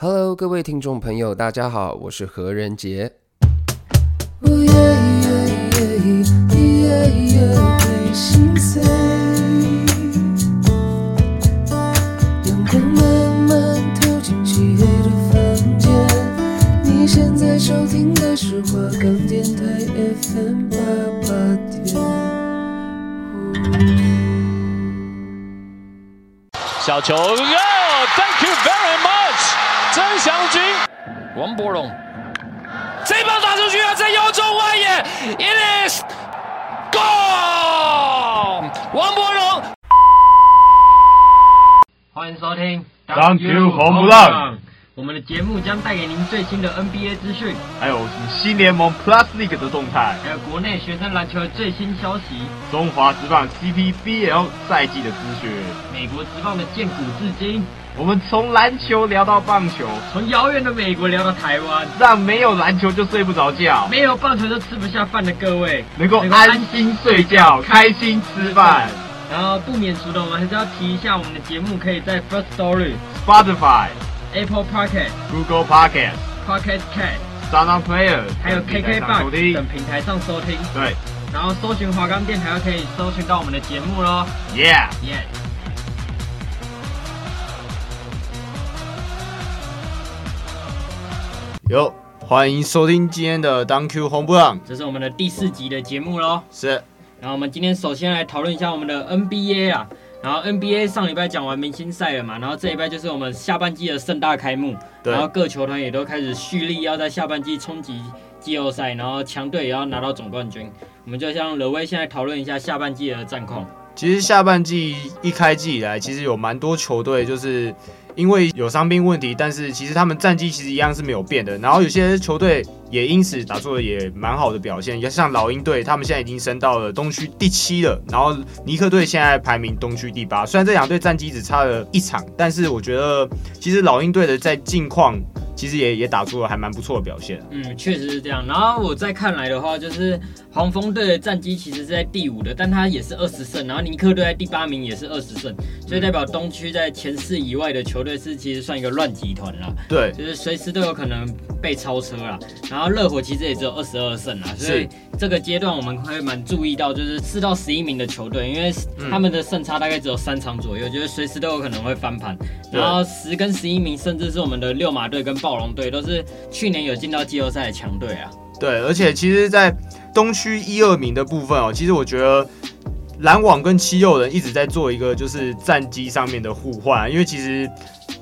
Hello，各位听众朋友，大家好，我是何仁杰。小球，Thank you very much，曾祥军，王柏荣，这棒打出去啊，在右中外野，It is gone，王柏荣，欢迎收听，Thank you，红不让。我们的节目将带给您最新的 NBA 资讯，还有新联盟 Plus League 的动态，还有国内学生篮球的最新消息，中华职棒 CPBL 赛季的资讯，美国职棒的建古至今。我们从篮球聊到棒球，从遥远的美国聊到台湾，让没有篮球就睡不着觉，没有棒球就吃不下饭的各位能够安心睡觉，开心吃饭。然后不免俗的，我们还是要提一下，我们的节目可以在 First Story、Spotify。apple pocket google pocket pocket cat sound player 还有 kk box 等平台上收听。对。然后搜寻华冈电台可以搜寻到我们的节目喽耶耶哟欢迎收听今天的 don que homebook 这是我们的第四集的节目喽是。然后我们今天首先来讨论一下我们的 nba 啊。然后 NBA 上礼拜讲完明星赛了嘛，然后这一拜就是我们下半季的盛大开幕，然后各球团也都开始蓄力要在下半季冲击季后赛，然后强队也要拿到总冠军。我们就像刘威现在讨论一下下半季的战况。其实下半季一开季以来，其实有蛮多球队就是。因为有伤病问题，但是其实他们战绩其实一样是没有变的。然后有些球队也因此打出了也蛮好的表现，像老鹰队，他们现在已经升到了东区第七了。然后尼克队现在排名东区第八，虽然这两队战绩只差了一场，但是我觉得其实老鹰队的在近况。其实也也打出了还蛮不错的表现。嗯，确实是这样。然后我再看来的话，就是黄蜂队的战绩其实是在第五的，但他也是二十胜。然后尼克队在第八名也是二十胜，所以代表东区在前四以外的球队是其实算一个乱集团了。对，就是随时都有可能被超车了。然后热火其实也只有二十二胜啊，所以这个阶段我们会蛮注意到，就是四到十一名的球队，因为他们的胜差大概只有三场左右，就是随时都有可能会翻盘。然后十跟十一名，甚至是我们的六马队跟暴龙队都是去年有进到季后赛的强队啊。对，而且其实，在东区一二名的部分哦，其实我觉得篮网跟七六人一直在做一个就是战机上面的互换，因为其实。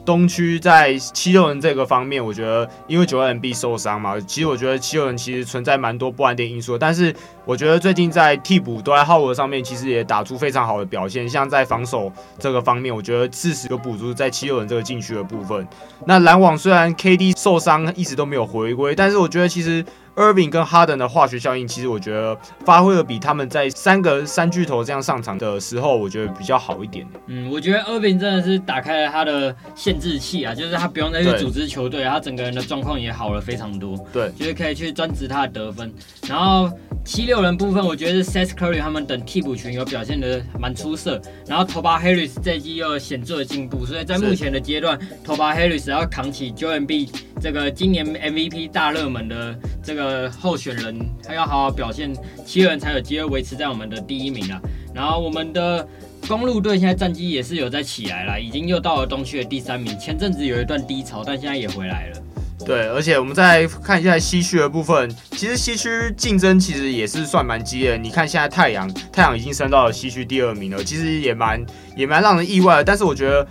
东区在七六人这个方面，我觉得因为九二 MB 受伤嘛，其实我觉得七六人其实存在蛮多不安定因素。但是我觉得最近在替补都在浩尔上面，其实也打出非常好的表现。像在防守这个方面，我觉得适时有补足在七六人这个禁区的部分。那篮网虽然 KD 受伤一直都没有回归，但是我觉得其实。Irving 跟哈登的化学效应，其实我觉得发挥的比他们在三个三巨头这样上场的时候，我觉得比较好一点。嗯，我觉得 Irving 真的是打开了他的限制器啊，就是他不用再去组织球队，他整个人的状况也好了非常多。对，就是可以去专职他的得分。然后七六人部分，我觉得是 Seth Curry 他们等替补群有表现的蛮出色。然后 Tobias Harris 这季又有显著的进步，所以在目前的阶段是，Tobias Harris 要扛起 Joel Embiid 这个今年 MVP 大热门的这个。呃，候选人他要好好表现，七人才有机会维持在我们的第一名啊。然后我们的公路队现在战绩也是有在起来了，已经又到了东区的第三名。前阵子有一段低潮，但现在也回来了。对，而且我们再看一下西区的部分，其实西区竞争其实也是算蛮激烈的。你看现在太阳，太阳已经升到了西区第二名了，其实也蛮也蛮让人意外的。但是我觉得。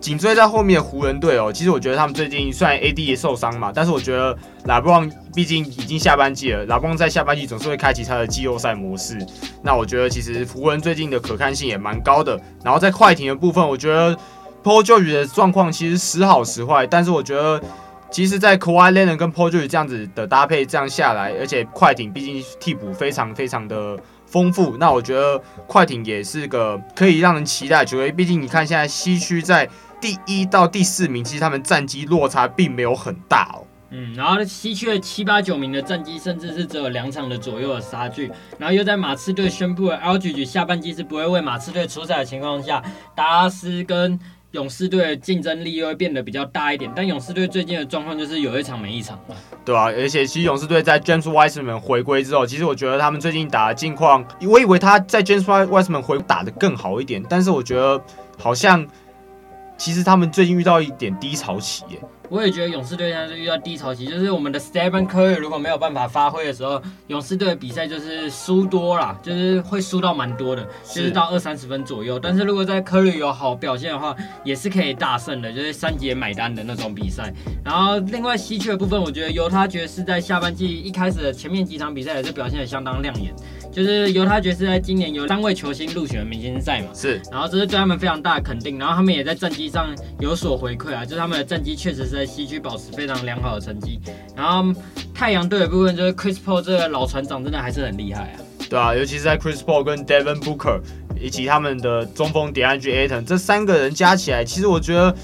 紧追在后面的湖人队哦，其实我觉得他们最近虽然 AD 也受伤嘛，但是我觉得拉布旺毕竟已经下半季了，拉布旺在下半季总是会开启他的季后赛模式。那我觉得其实湖人最近的可看性也蛮高的。然后在快艇的部分，我觉得 Paul George 的状况其实时好时坏，但是我觉得其实，在 Kawhi Leonard 跟 Paul George 这样子的搭配这样下来，而且快艇毕竟替补非常非常的丰富，那我觉得快艇也是个可以让人期待球队。毕竟你看现在西区在第一到第四名，其实他们战绩落差并没有很大哦。嗯，然后西区的七八九名的战绩，甚至是只有两场的左右的差距。然后又在马刺队宣布了 Aldridge 下半季是不会为马刺队出赛的情况下，达拉斯跟勇士队的竞争力又会变得比较大一点。但勇士队最近的状况就是有一场没一场，对啊，而且其实勇士队在 James Wiseman 回归之后，其实我觉得他们最近打的近况，我以为他在 James Wiseman 回打得更好一点，但是我觉得好像其实他们最近遇到一点低潮期耶。我也觉得勇士队现在是遇到低潮期，就是我们的 Stephen Curry 如果没有办法发挥的时候，勇士队的比赛就是输多啦，就是会输到蛮多的，就是到二三十分左右。但是如果在 Curry 有好表现的话，也是可以大胜的，就是三节买单的那种比赛。然后另外西区的部分，我觉得犹他爵士在下半季一开始的前面几场比赛也是表现的相当亮眼。就是犹他爵士在今年有三位球星入选明星赛嘛，是，然后这是对他们非常大的肯定，然后他们也在战绩上有所回馈啊，就是他们的战绩确实是在西区保持非常良好的成绩。然后太阳队的部分就是 Chris Paul 这个老船长真的还是很厉害啊，对啊，尤其是在 Chris Paul 跟 Devin Booker 以及他们的中锋 DeAndre Ayton 这三个人加起来，其实我觉得。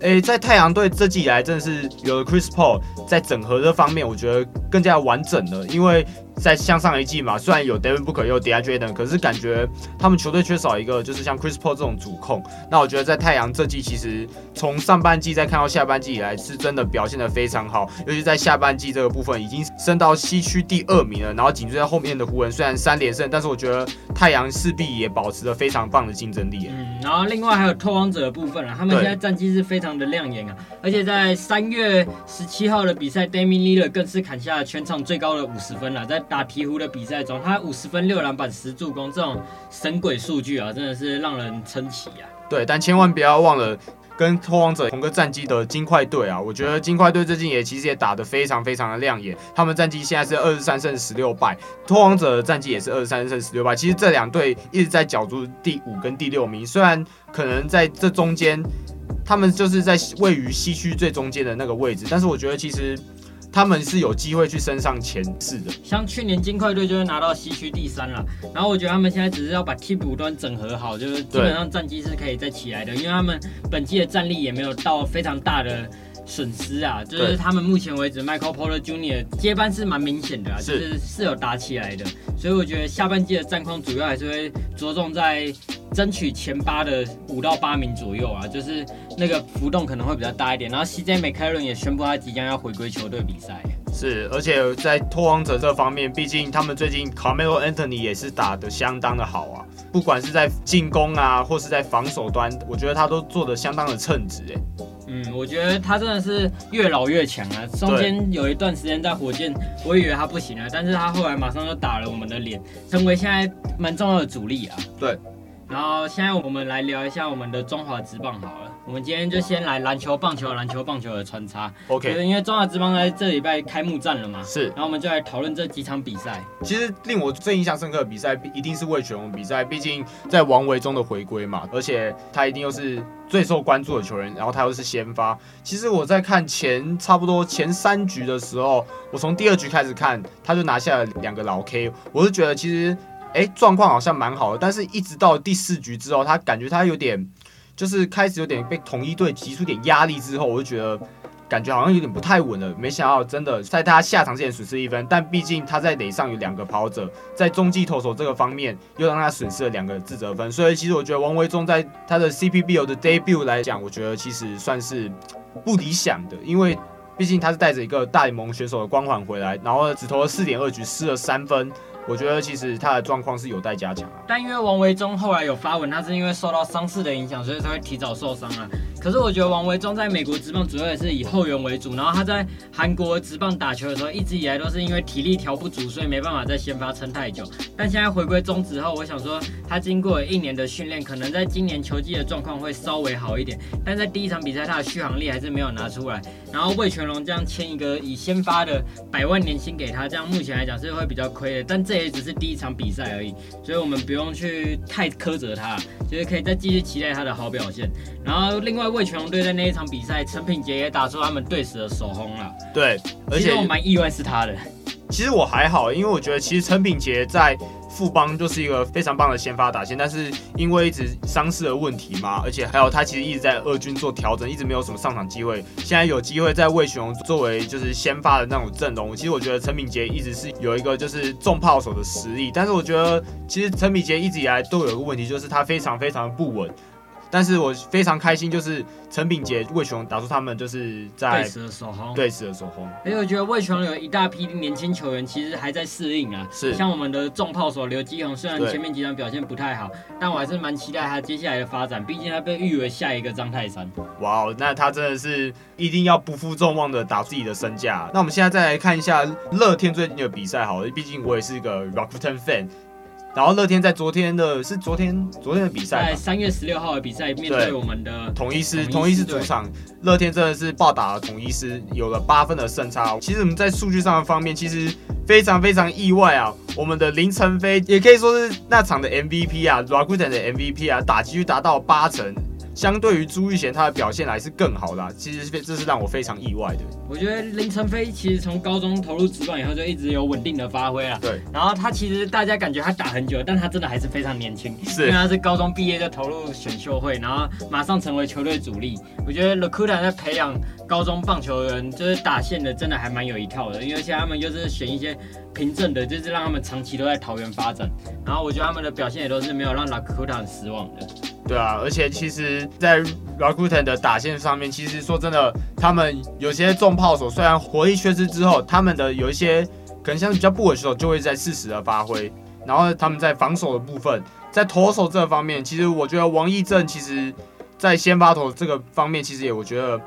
诶，在太阳队这季以来，真的是有了 Chris Paul 在整合这方面，我觉得更加完整了。因为在向上一季嘛，虽然有 Devin Booker 又 DeAndre Ayton，可是感觉他们球队缺少一个就是像 Chris Paul 这种主控。那我觉得在太阳这季，其实从上半季再看到下半季以来，是真的表现的非常好。尤其在下半季这个部分，已经升到西区第二名了。然后紧追在后面的湖人，虽然三连胜，但是我觉得太阳势必也保持着非常棒的竞争力。嗯，然后另外还有拓荒者的部分啊，他们现在战绩是非常的亮眼啊，而且在三月十七号的比赛 d a m i n l i l l a r 更是砍下了全场最高的五十分了，在打鵜鹕的比赛中，他五十分、六篮板、十助攻这种神鬼数据啊，真的是让人称奇啊。对，但千万不要忘了跟拓王者同个战绩的金块队啊，我觉得金块队最近也其实也打得非常非常的亮眼，他们战绩现在是二十三胜十六败，拓王者的战绩也是二十三胜十六败。其实这两队一直在角逐第五跟第六名，虽然可能在这中间，他们就是在位于西区最中间的那个位置，但是我觉得其实。他们是有机会去升上前四的，像去年金块队就是拿到西区第三了。然后我觉得他们现在只是要把替补端整合好，就是基本上战绩是可以再起来的，因为他们本季的战力也没有到非常大的损失啊。就是他们目前为止，Michael Porter Jr. 接班是蛮明显的啊，就是是有打起来的。所以我觉得下半季的战况主要还是会着重在。争取前八的五到八名左右啊，就是那个浮动可能会比较大一点。然后 CJ McCollum 也宣布他即将要回归球队比赛。是，而且在拓荒者这方面，毕竟他们最近 Carmelo Anthony 也是打得相当的好啊，不管是在进攻啊，或是在防守端，我觉得他都做得相当的称职哎。嗯，我觉得他真的是越老越强啊。中间有一段时间在火箭，我以为他不行了，但是他后来马上就打了我们的脸，成为现在蛮重要的主力啊。对。然后现在我们来聊一下我们的中华职棒好了。我们今天就先来篮球、棒球、篮球、棒球的穿插。OK，因为中华职棒在这礼拜开幕战了嘛。是。然后我们就来讨论这几场比赛。其实令我最印象深刻的比赛，一定是魏全龙比赛。毕竟在王维中的回归嘛，而且他一定又是最受关注的球员，然后他又是先发。其实我在看前差不多前三局的时候，我从第二局开始看，他就拿下了两个老 K，我是觉得其实。哎，状况好像蛮好的，但是一直到第四局之后，他感觉他有点，就是开始有点被统一队提出点压力之后，我就觉得感觉好像有点不太稳了。没想到真的在他下场之前损失一分，但毕竟他在垒上有两个跑者，在中继投手这个方面又让他损失了两个自责分，所以其实我觉得王维忠在他的 CPBL 的 debut 来讲，我觉得其实算是不理想的，因为毕竟他是带着一个大联盟选手的光环回来，然后只投了四点二局，失了三分。我觉得其实他的状况是有待加强啊，但因为王维忠后来有发文，他是因为受到伤势的影响，所以才会提早受伤啊。可是我觉得王维忠在美国职棒主要也是以后援为主，然后他在韩国职棒打球的时候，一直以来都是因为体力调不足，所以没办法在先发撑太久。但现在回归中职后，我想说他经过了一年的训练，可能在今年球季的状况会稍微好一点。但在第一场比赛，他的续航力还是没有拿出来。然后魏全龙这样签一个以先发的百万年薪给他，这样目前来讲是会比较亏的。但这也只是第一场比赛而已，所以我们不用去太苛责他，就是可以再继续期待他的好表现。然后另外。味全龙队在那一场比赛，陈品杰也打出他们队史的首轰了。对，而且我蛮意外是他的。其实我还好，因为我觉得其实陈品杰在富邦就是一个非常棒的先发打线，但是因为一直伤势的问题嘛，而且还有他其实一直在二军做调整，一直没有什么上场机会。现在有机会在魏全龙作为就是先发的那种阵容，其实我觉得陈品杰一直是有一个就是重炮手的实力，但是我觉得其实陈品杰一直以来都有一个问题，就是他非常非常不稳。但是我非常开心，就是陈炳杰、魏雄打出他们就是在队史的首轰，队史的首轰。因为我觉得魏雄有一大批年轻球员，其实还在适应啊。是，像我们的重炮手刘基宏，虽然前面几场表现不太好，但我还是蛮期待他接下来的发展。毕竟他被誉为下一个张泰山。哇哦，那他真的是一定要不负众望的打自己的身价。那我们现在再来看一下乐天最近的比赛，好了，毕竟我也是一个 Rakuten fan。然后乐天在昨天的是昨天昨天的比赛，在三月十六号的比赛面对我们的统一师，统一师主场，乐天真的是暴打了统一师，有了八分的胜差。其实我们在数据上的方面，其实非常非常意外啊，我们的林晨飞也可以说是那场的 MVP 啊 r a g u t a n 的 MVP 啊，打击率达到八成。相对于朱玉贤，他的表现来是更好的，啊，其实这是让我非常意外的。我觉得林晨飞其实从高中投入职棒以后就一直有稳定的发挥啊。对。然后他其实大家感觉他打很久，但他真的还是非常年轻。是。因为他是高中毕业就投入选秀会，然后马上成为球队主力。我觉得 Rakuten 在培养高中棒球员，就是打线的，真的还蛮有一套的。因为现在他们就是选一些凭证的，就是让他们长期都在桃园发展。然后我觉得他们的表现也都是没有让 Rakuten 失望的。对啊，而且其实，在 Rakuten 的打线上面，其实说真的，他们有些重炮手虽然火力缺失之后，他们的有一些可能像比较不稳手，就会在适时的发挥。然后他们在防守的部分，在投手这方面，其实我觉得王义正其实在先发投这个方面，其实也我觉得。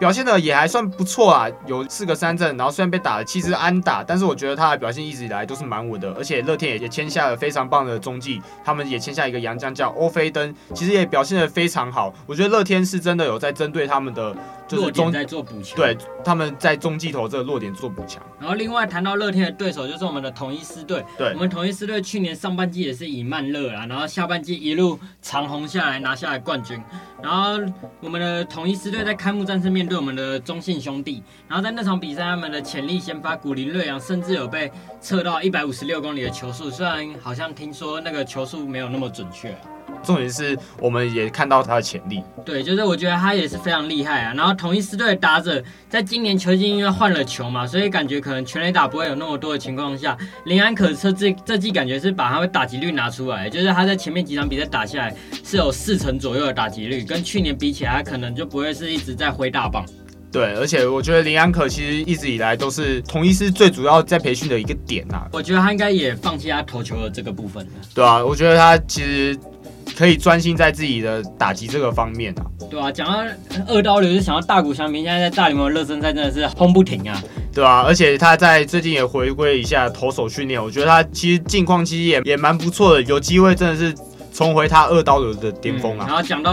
表现的也还算不错啊，有四个三振，然后虽然被打了七支安打，但是我觉得他的表现一直以来都是蛮稳的，而且乐天也也签下了非常棒的中继，他们也签下一个洋将叫欧菲登，其实也表现的非常好。我觉得乐天是真的有在针对他们的就是中在做补强，对，他们在中继头这个弱点做补强。然后另外谈到乐天的对手就是我们的统一师队，对，我们统一师队去年上半季也是以慢热啊，然后下半季一路长红下来拿下来冠军，然后我们的统一师队在开幕战上面对我们的中信兄弟，然后在那场比赛，他们的潜力先发古林瑞阳甚至有被测到一百五十六公里的球速，虽然好像听说那个球速没有那么准确。重点是我们也看到他的潜力。对，就是我觉得他也是非常厉害啊。然后同一师队的打者在今年球季因为换了球嘛，所以感觉可能全垒打不会有那么多的情况下，林安可这这这季感觉是把他的打击率拿出来，就是他在前面几场比赛打下来是有四成左右的打击率，跟去年比起来，他可能就不会是一直在挥大棒。对，而且我觉得林安可其实一直以来都是同一师最主要在培训的一个点呐、啊。我觉得他应该也放弃他投球的这个部分了。对啊，我觉得他其实可以专心在自己的打击这个方面啊。对啊，讲到二刀流，就想到大谷翔平现在在大联盟热身赛真的是轰不停啊。对啊，而且他在最近也回归一下投手训练，我觉得他其实近况其实也也蛮不错的，有机会真的是重回他二刀流的巅峰啊。嗯、然后讲到。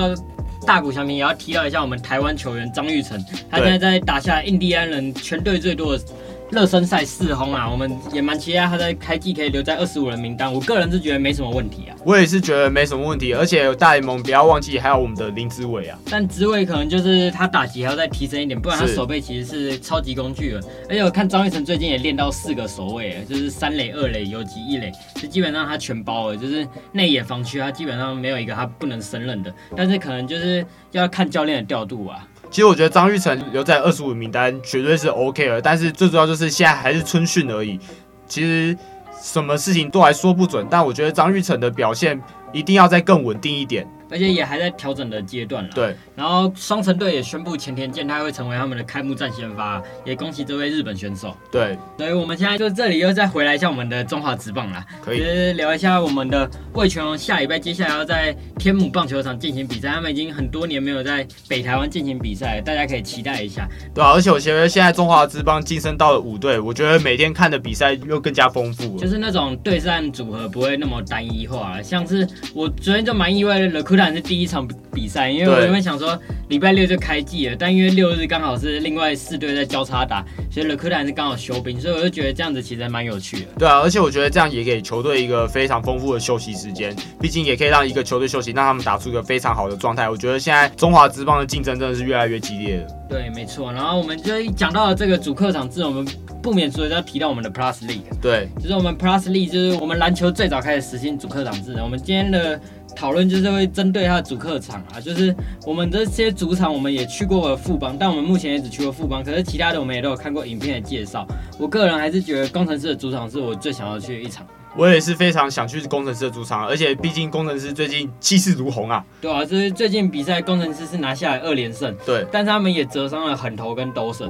大谷翔平也要提到一下我们台湾球员张玉成，他现在在打下印第安人全队最多的。热身赛四轰啊，我们也蛮期待他在开季可以留在二十五人名单。我个人是觉得没什么问题啊。我也是觉得没什么问题，而且大联盟不要忘记还有我们的林志伟啊。但志伟可能就是他打击还要再提升一点，不然他守备其实是超级工具人。而且我看张玉成最近也练到四个守卫，就是三垒、二垒、游击、一垒，就基本上他全包了，就是内野防区他基本上没有一个他不能胜任的。但是可能就是要看教练的调度啊。其实我觉得张玉成留在二十五名单绝对是 OK 了，但是最主要就是现在还是春训而已。其实什么事情都还说不准，但我觉得张玉成的表现一定要再更稳定一点。而且也还在调整的阶段了。对，然后双城队也宣布前田健太会成为他们的开幕战先发，也恭喜这位日本选手。对，所以我们现在就这里又再回来一下我们的中华职棒啦，可以就是聊一下我们的魏全龙下礼拜接下来要在天母棒球场进行比赛，他们已经很多年没有在北台湾进行比赛，大家可以期待一下。对啊，而且我觉得现在中华职棒晋升到了五队，我觉得每天看的比赛又更加丰富，就是那种对战组合不会那么单一化，像是我昨天就蛮意外的是第一场。比赛，因为我原本想说礼拜六就开季了，但因为六日刚好是另外四队在交叉打，所以乐科兰是刚好休兵，所以我就觉得这样子其实还蛮有趣的。对啊，而且我觉得这样也给球队一个非常丰富的休息时间，毕竟也可以让一个球队休息，让他们打出一个非常好的状态。我觉得现在中华职棒的竞争真的是越来越激烈了。对，没错。然后我们就讲到了这个主客场制，我们不免俗的要提到我们的 Plus League。对，就是我们 Plus League，就是我们篮球最早开始实行主客场制的。我们今天的。讨论就是会针对他的主客场啊，就是我们这些主场我们也去过了富邦，但我们目前也只去过富邦，可是其他的我们也都有看过影片的介绍。我个人还是觉得工程师的主场是我最想要去的一场。我也是非常想去工程师的主场，而且毕竟工程师最近气势如虹啊。对啊，就是最近比赛工程师是拿下来二连胜，对，但是他们也折伤了狠头跟斗神。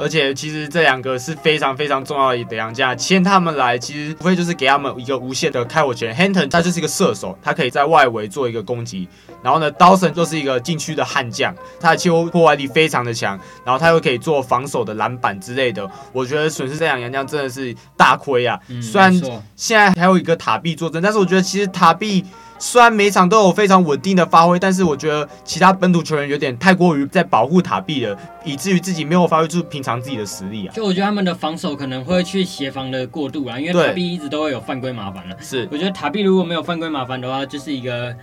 而且其实这两个是非常非常重要的两家，签他们来其实无非就是给他们一个无限的开火权。Hampton 他就是一个射手，他可以在外围做一个攻击。然后呢，Dawson 就是一个禁区的悍将，他的气候破坏力非常的强，然后他又可以做防守的篮板之类的。我觉得损失这两洋将真的是大亏啊！嗯、虽然现在还有一个塔比坐镇，但是我觉得其实塔比。虽然每场都有非常稳定的发挥，但是我觉得其他本土球员有点太过于在保护塔壁了，以至于自己没有发挥出平常自己的实力啊。就我觉得他们的防守可能会去协防的过度啊，因为塔壁一直都会有犯规麻烦了。是，我觉得塔壁如果没有犯规麻烦的话，就是一个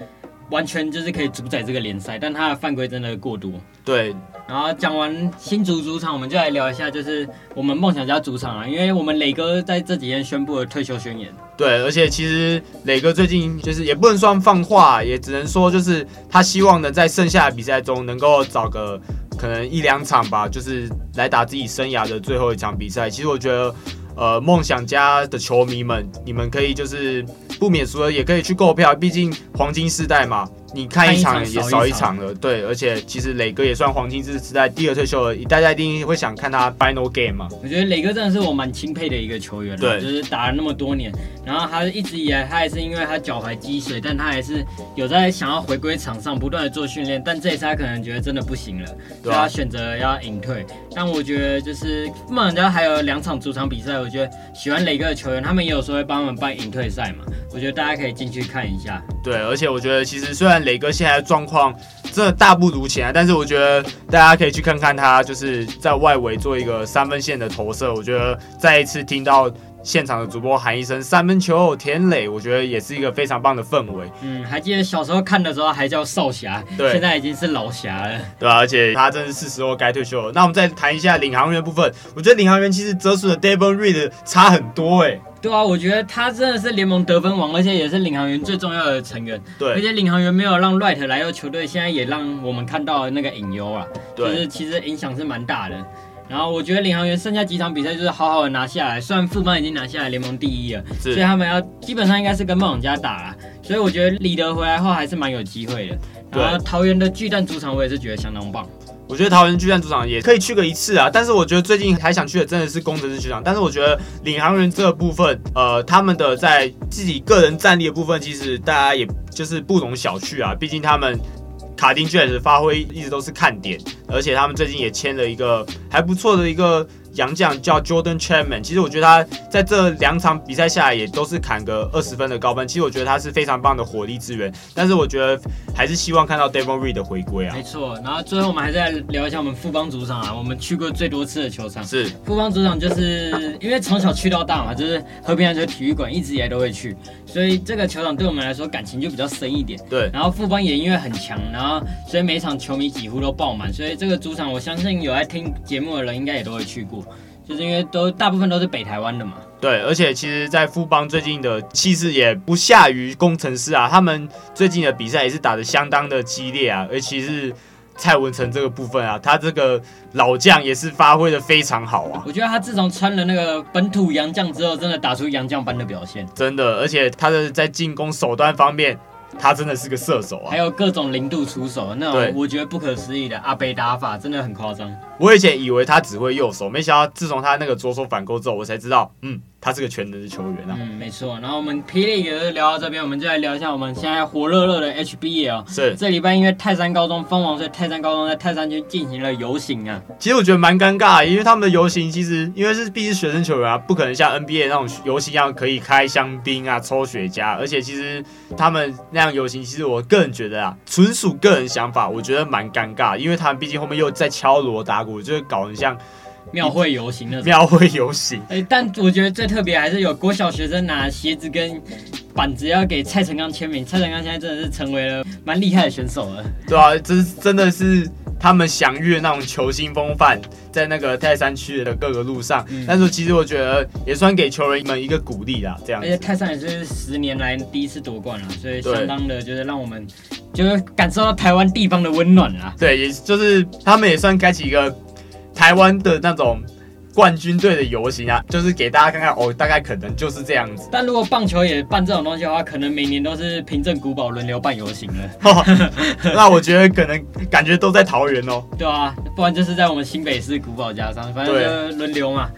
完全就是可以主宰这个联赛，但他的犯规真的过多。对。然后讲完新竹主场，我们就来聊一下，就是我们梦想家主场啊，因为我们磊哥在这几天宣布了退休宣言。对，而且其实磊哥最近就是也不能算放话，也只能说就是他希望能在剩下的比赛中能够找个可能一两场吧，就是来打自己生涯的最后一场比赛。其实我觉得，呃，梦想家的球迷们，你们可以就是不免俗的也可以去购票，毕竟黄金时代嘛。你看一场也少一场了，对，而且其实磊哥也算黄金时代第二退休了，大家一定会想看他 final game 嘛。我觉得磊哥真的是我蛮钦佩的一个球员，对，就是打了那么多年，然后他一直以来他也是因为他脚踝积水，但他还是有在想要回归场上不断的做训练，但这一次他可能觉得真的不行了，所以他选择要隐退。但我觉得就是梦想家还有两场主场比赛，我觉得喜欢磊哥的球员，他们也有时候会帮我们办隐退赛嘛，我觉得大家可以进去看一下。对，而且我觉得其实虽然磊哥现在的状况真的大不如前啊，但是我觉得大家可以去看看他，就是在外围做一个三分线的投射。我觉得再一次听到现场的主播喊一声“三分球田磊”，我觉得也是一个非常棒的氛围。嗯，还记得小时候看的时候还叫少侠，对，现在已经是老侠了，对吧、啊？而且他真的是时候该退休了。那我们再谈一下领航员的部分，我觉得领航员其实折损的 Devin Reed 差很多哎、欸。对啊，我觉得他真的是联盟得分王，而且也是领航员最重要的成员。对，而且领航员没有让 Wright 来到球队，现在也让我们看到了那个隐忧啊。就是其实影响是蛮大的。然后我觉得领航员剩下几场比赛就是好好的拿下来，虽然副班已经拿下来联盟第一了，所以他们要基本上应该是跟梦想家打了。所以我觉得李德回来后还是蛮有机会的。然后桃园的巨蛋主场我也是觉得相当棒。我觉得桃园巨蛋主场也可以去个一次啊，但是我觉得最近还想去的真的是工程师球场。但是我觉得领航员这部分，呃，他们的在自己个人战力的部分，其实大家也就是不容小觑啊。毕竟他们卡丁巨蛋的发挥一直都是看点，而且他们最近也签了一个还不错的一个。洋将叫 Jordan Chapman，其实我觉得他在这两场比赛下来也都是砍个二十分的高分，其实我觉得他是非常棒的火力支援。但是我觉得还是希望看到 Devon Reed 的回归啊。没错，然后最后我们还是来聊一下我们富邦主场啊，我们去过最多次的球场是富邦主场，就是因为从小去到大嘛，就是和平篮球体育馆一直以来都会去，所以这个球场对我们来说感情就比较深一点。对，然后富邦也因为很强，然后所以每场球迷几乎都爆满，所以这个主场我相信有在听节目的人应该也都会去过。就是因为都大部分都是北台湾的嘛，对，而且其实，在富邦最近的气势也不下于工程师啊，他们最近的比赛也是打得相当的激烈啊，尤其是蔡文成这个部分啊，他这个老将也是发挥得非常好啊。我觉得他自从穿了那个本土洋将之后，真的打出洋将般的表现，真的，而且他的在进攻手段方面。他真的是个射手啊，还有各种零度出手，那种我觉得不可思议的阿北打法真的很夸张。我以前以为他只会右手，没想到自从他那个左手反勾之后，我才知道，嗯。他是个全能的球员啊。嗯，没错。然后我们霹雳也是聊到这边，我们就来聊一下我们现在火热热的 HBL。是。这礼拜因为泰山高中封王，所以泰山高中在泰山区进行了游行啊。其实我觉得蛮尴尬，因为他们的游行其实因为是毕竟学生球员啊，不可能像 NBA 那种游行一样可以开香槟啊、抽雪茄。而且其实他们那样游行，其实我个人觉得啊，纯属个人想法，我觉得蛮尴尬，因为他们毕竟后面又在敲锣打鼓，就是搞得像。庙会游行的庙会游行，哎，但我觉得最特别还是有国小学生拿鞋子跟板子要给蔡成刚签名。蔡成刚现在真的是成为了蛮厉害的选手了。对啊，这真的是他们享誉的那种球星风范，在那个泰山区的各个路上。嗯、但是其实我觉得也算给球员们一个鼓励啦，这样。而且泰山也是十年来第一次夺冠了，所以相当的就是让我们就是感受到台湾地方的温暖啦。对，也就是他们也算开启一个。台湾的那种冠军队的游行啊，就是给大家看看哦，大概可能就是这样子。但如果棒球也办这种东西的话，可能每年都是平镇古堡轮流办游行了。那我觉得可能感觉都在桃园哦。对啊，不然就是在我们新北市古堡加上，反正就轮流嘛。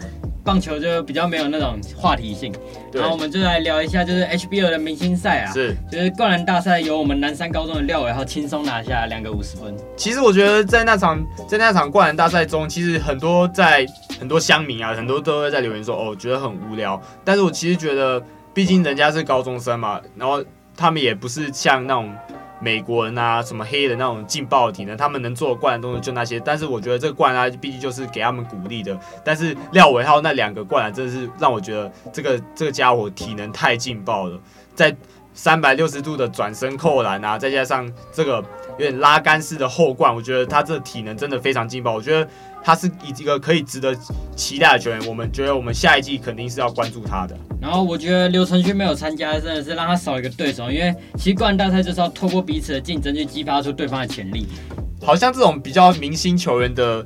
棒球就比较没有那种话题性，然后我们就来聊一下，就是 HBO 的明星赛啊，是，就是灌篮大赛由我们南山高中的廖伟浩轻松拿下两个五十分。其实我觉得在那场在那场灌篮大赛中，其实很多在很多乡民啊，很多都会在留言说，哦，觉得很无聊。但是我其实觉得，毕竟人家是高中生嘛，然后他们也不是像那种。美国人啊，什么黑人那种劲爆体能，他们能做的灌篮动作就那些。但是我觉得这个灌篮毕竟就是给他们鼓励的。但是廖伟浩那两个灌篮真的是让我觉得这个这个家伙体能太劲爆了，在三百六十度的转身扣篮啊，再加上这个有点拉杆式的后灌，我觉得他这体能真的非常劲爆。我觉得他是一个可以值得期待的球员。我们觉得我们下一季肯定是要关注他的。然后我觉得刘承勋没有参加，真的是让他少一个对手，因为其实灌篮大赛就是要透过彼此的竞争去激发出对方的潜力。好像这种比较明星球员的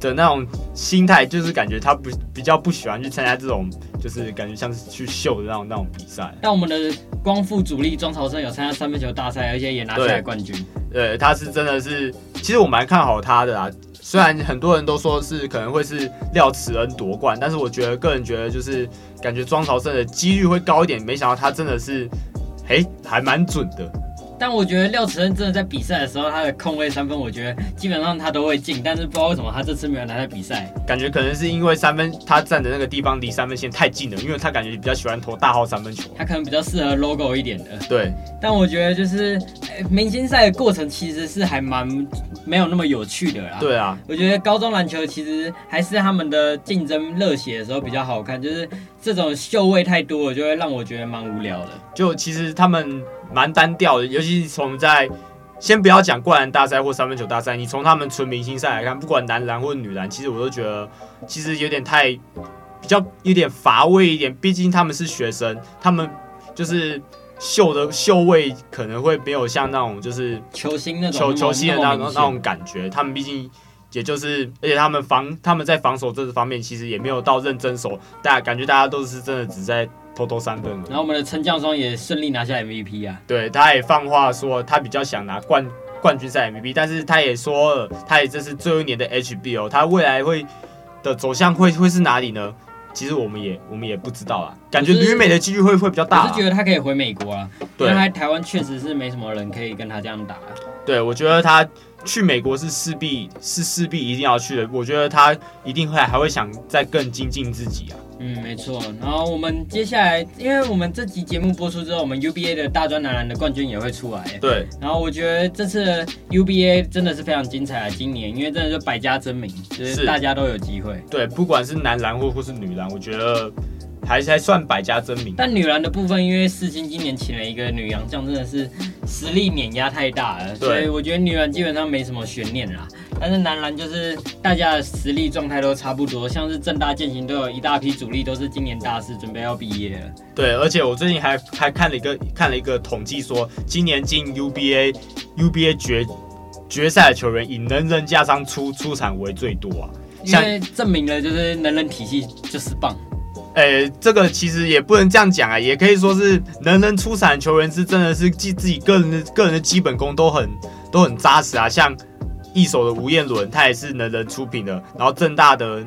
的那种心态，就是感觉他不比较不喜欢去参加这种，就是感觉像是去秀的那种那种比赛。但我们的光复主力庄朝胜有参加三分球大赛，而且也拿下来冠军。对，他是真的是，其实我蛮看好他的啦。虽然很多人都说是可能会是廖慈恩夺冠，但是我觉得个人觉得就是感觉庄朝胜的几率会高一点。没想到他真的是，诶，还蛮准的。但我觉得廖慈恩真的在比赛的时候，他的空位三分，我觉得基本上他都会进。但是不知道为什么他这次没有拿下比赛，感觉可能是因为三分他站的那个地方离三分线太近了，因为他感觉比较喜欢投大号三分球，他可能比较适合 logo 一点的。对，但我觉得就是明星赛的过程其实是还蛮没有那么有趣的啦。对啊，我觉得高中篮球其实还是他们的竞争热血的时候比较好看，就是这种秀位太多了，就会让我觉得蛮无聊的。就其实他们。蛮单调的，尤其是从在先不要讲灌篮大赛或三分球大赛，你从他们纯明星赛来看，不管男篮或女篮，其实我都觉得其实有点太比较有点乏味一点。毕竟他们是学生，他们就是秀的秀位可能会没有像那种就是球星那种球球星的那种那种感觉。他们毕竟也就是，而且他们防他们在防守这方面其实也没有到认真守，大家感觉大家都是真的只在。偷偷三分了，然后我们的陈将双也顺利拿下 MVP 啊。对，他也放话说他比较想拿冠冠军赛 MVP，但是他也说了，他也这是最后一年的 HBO，他未来会的走向会会是哪里呢？其实我们也我们也不知道啊，感觉旅美的几率会会比较大。我是觉得他可以回美国啊，对，因为他台湾确实是没什么人可以跟他这样打。对，我觉得他去美国是势必是势必一定要去的，我觉得他一定会还会想再更精进自己啊。嗯，没错。然后我们接下来，因为我们这集节目播出之后，我们 UBA 的大专男篮的冠军也会出来。对。然后我觉得这次 UBA 真的是非常精彩啊，今年因为真的是百家争鸣，就是大家都有机会。对，不管是男篮或或是女篮，我觉得。还还算百家争鸣，但女篮的部分，因为世新今年请了一个女洋将，真的是实力碾压太大了，所以我觉得女篮基本上没什么悬念啦。但是男篮就是大家的实力状态都差不多，像是正大健行都有一大批主力都是今年大四准备要毕业了。对，而且我最近还还看了一个看了一个统计，说今年进 UBA UBA 决决赛的球员以能人加商出出场为最多啊，因为证明了就是能人体系就是棒。诶、这个其实也不能这样讲啊，也可以说是能人出产球员是真的是自自己个人的个人的基本功都很都很扎实啊。像一手的吴彦伦，他也是能人出品的。然后正大的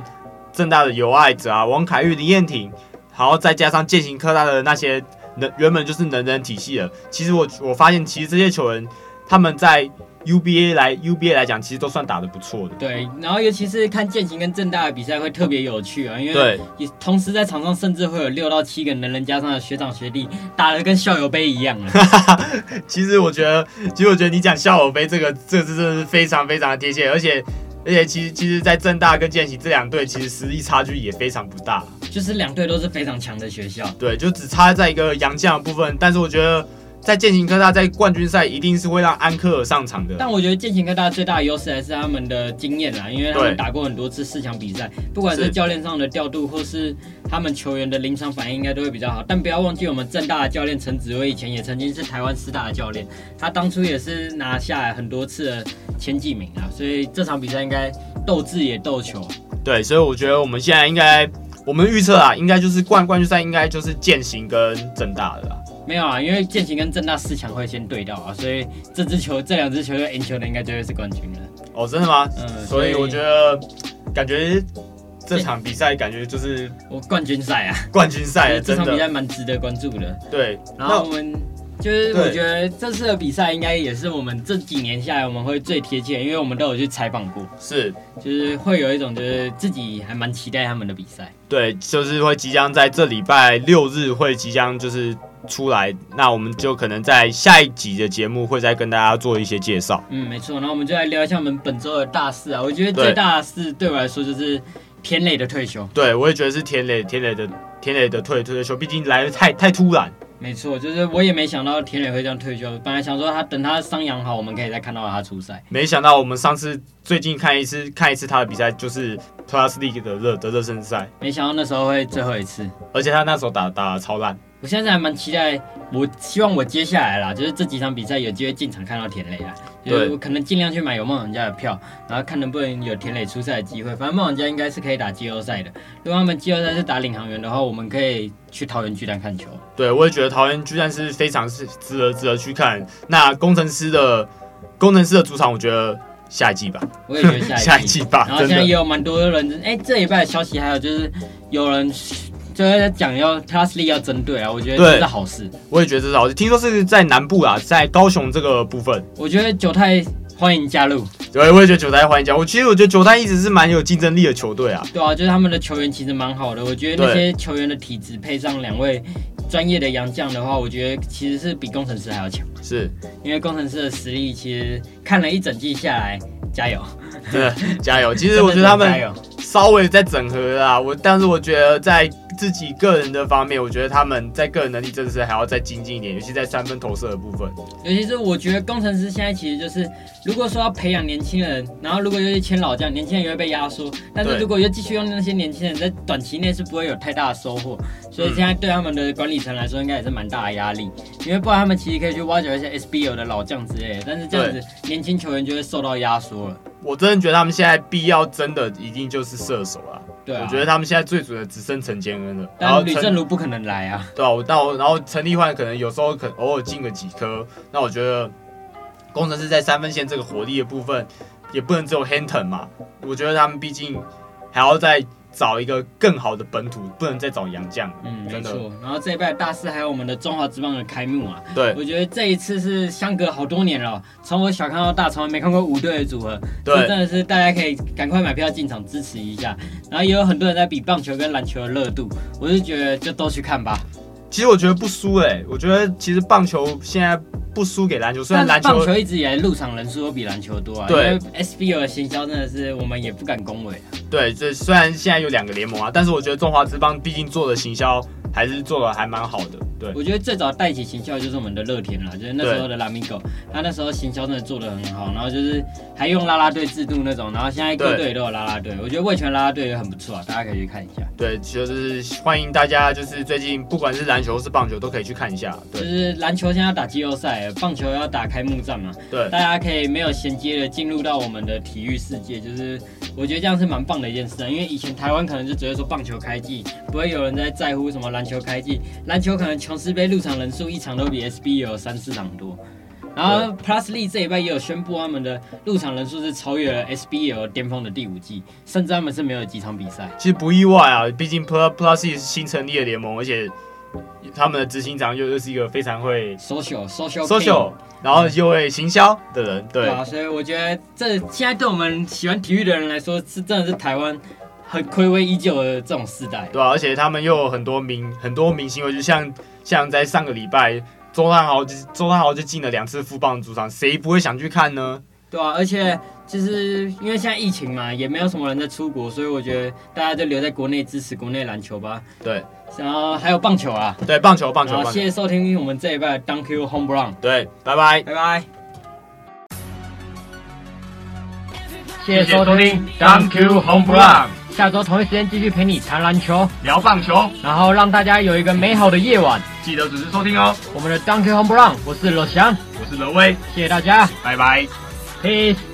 正大的尤爱哲啊，王凯玉、林彦廷，然后再加上践行科大的那些能原本就是能人体系的。其实我我发现，其实这些球员他们在。UBA 来 UBA 来讲，其实都算打得不错的。对，然后尤其是看剑行跟正大的比赛会特别有趣啊，因为也同时在场上甚至会有六到七个能人加上的学长学弟打得跟校友杯一样了。其实我觉得，其实我觉得你讲校友杯这个，这个真的是非常非常的贴切，而且而且其实其实，在正大跟剑行这两队，其实实力差距也非常不大，就是两队都是非常强的学校。对，就只差在一个洋将的部分，但是我觉得。在剑行科大在冠军赛一定是会让安科尔上场的，但我觉得剑行科大最大的优势还是他们的经验啦，因为他们打过很多次四强比赛，不管是教练上的调度或是他们球员的临场反应，应该都会比较好。但不要忘记，我们正大的教练陈子威以前也曾经是台湾师大的教练，他当初也是拿下来很多次的前几名啊，所以这场比赛应该斗智也斗球。对，所以我觉得我们现在应该，我们预测啊，应该就是冠冠军赛应该就是剑行跟正大的啦。没有啊，因为剑行跟正大四强会先对到啊，所以这支球这两支球队赢球的应该就会是冠军了。哦，真的吗？嗯，所以我觉得感觉这场比赛感觉就是我冠军赛啊，冠军赛，这场比赛蛮值得关注的。对，然后我们就是我觉得这次的比赛应该也是我们这几年下来我们会最贴切，因为我们都有去采访过，是，就是会有一种就是自己还蛮期待他们的比赛。对，就是会即将在这礼拜六日会即将就是。出来，那我们就可能在下一集的节目会再跟大家做一些介绍。嗯，没错。那我们就来聊一下我们本周的大事啊。我觉得最大的事对我来说就是田磊的退休。对，我也觉得是田磊，田磊的田磊的退退休，毕竟来的太太突然。没错，就是我也没想到田磊会这样退休。本来想说他等他伤养好，我们可以再看到他出赛。没想到我们上次最近看一次看一次他的比赛，就是 Plus League 的热的热身赛。没想到那时候会最后一次，而且他那时候打打得超烂。我现在还蛮期待，我希望我接下来啦，就是这几场比赛有机会进场看到田磊啊，就是我可能尽量去买有梦想家的票，然后看能不能有田磊出赛的机会。反正梦想家应该是可以打季后赛的，如果他们季后赛是打领航员的话，我们可以去桃园巨蛋看球。对，我也觉得桃园巨蛋是非常是值得值得去看。那工程师的工程师的主场，我觉得下一季吧，我也觉得下一季，下一季吧。然后现在也有蛮多人，哎、欸，这一拜的消息还有就是有人。就在讲要 League 要针对啊，我觉得这是好事。我也觉得这是好事。听说是在南部啊，在高雄这个部分。我觉得九泰欢迎加入。对，我也觉得九泰欢迎加入。我其实我觉得九泰一直是蛮有竞争力的球队啊。对啊，就是他们的球员其实蛮好的。我觉得那些球员的体质配上两位专业的洋将的话，我觉得其实是比工程师还要强。是因为工程师的实力其实看了一整季下来，加油。对，加油。其实我觉得他们 稍微在整合啊，我但是我觉得在。自己个人的方面，我觉得他们在个人能力真的是还要再精进一点，尤其在三分投射的部分。尤其是我觉得工程师现在其实就是，如果说要培养年轻人，然后如果又去签老将，年轻人也会被压缩。但是如果又继续用那些年轻人，在短期内是不会有太大的收获。所以现在对他们的管理层来说，应该也是蛮大的压力。因为不然他们其实可以去挖掘一些 SBL 的老将之类的，但是这样子年轻球员就会受到压缩了。我真的觉得他们现在必要真的一定就是射手啊。对啊，我觉得他们现在最主要只剩陈建恩了，然后吕正如不可能来啊。对啊，我到然后陈立焕可能有时候可偶尔进个几颗，那我觉得工程师在三分线这个火力的部分也不能只有 Hampton 嘛，我觉得他们毕竟还要再。找一个更好的本土，不能再找洋将。嗯，没错。然后这一拜大四还有我们的中华职棒的开幕啊。对，我觉得这一次是相隔好多年了，从我小看到大，从来没看过五队的组合。对，真的是大家可以赶快买票进场支持一下。然后也有很多人在比棒球跟篮球的热度，我就觉得就都去看吧。其实我觉得不输哎，我觉得其实棒球现在不输给篮球，虽然篮球棒球一直以来入场人数都比篮球多啊。对，因为 SBL 的行销真的是我们也不敢恭维啊。对，这虽然现在有两个联盟啊，但是我觉得中华之邦毕竟做的行销还是做的还蛮好的。对，我觉得最早带起行销就是我们的乐天啦，就是那时候的拉米狗，他那时候行销真的做的很好，然后就是还用啦啦队制度那种，然后现在各队都有啦啦队，我觉得味全啦啦队也很不错啊，大家可以去看一下。对，就是欢迎大家，就是最近不管是篮球或是棒球都可以去看一下。对，就是篮球现在要打季后赛，棒球要打开幕战嘛。对，大家可以没有衔接的进入到我们的体育世界，就是我觉得这样是蛮棒的一件事啊，因为以前台湾可能就只会说棒球开季，不会有人在在乎什么篮球开季，篮球可能琼斯杯入场人数一场都比 SBL 有三四场多，然后 Plus League 这礼拜也有宣布他们的入场人数是超越了 SBL 巅峰的第五季，甚至他们是没有几场比赛。其实不意外啊，毕竟 Plus Plus League 是新成立的联盟，而且他们的执行长又又是一个非常会 social social social，然后又会行销的人，对，对啊，所以我觉得这现在对我们喜欢体育的人来说，是真的是台湾很暌违已久的这种世代，对啊，而且他们又有很多明很多明星，我就像。像在上个礼拜，周汤豪就周汤豪就进了两次富邦主场，谁不会想去看呢？对啊，而且就是因为现在疫情嘛，也没有什么人在出国，所以我觉得大家就留在国内支持国内篮球吧。对，然后还有棒球啊，对，棒球棒球。好，谢谢收听我们这一拜的 Dunk You Home Run。对，拜拜拜拜。谢谢收听 Dunk You Home Run。下周同一时间继续陪你谈篮球、聊棒球，然后让大家有一个美好的夜晚。记得准时收听哦。我们的 Dunk You Home Run，我是罗翔，我是罗威，谢谢大家，拜拜，Peace。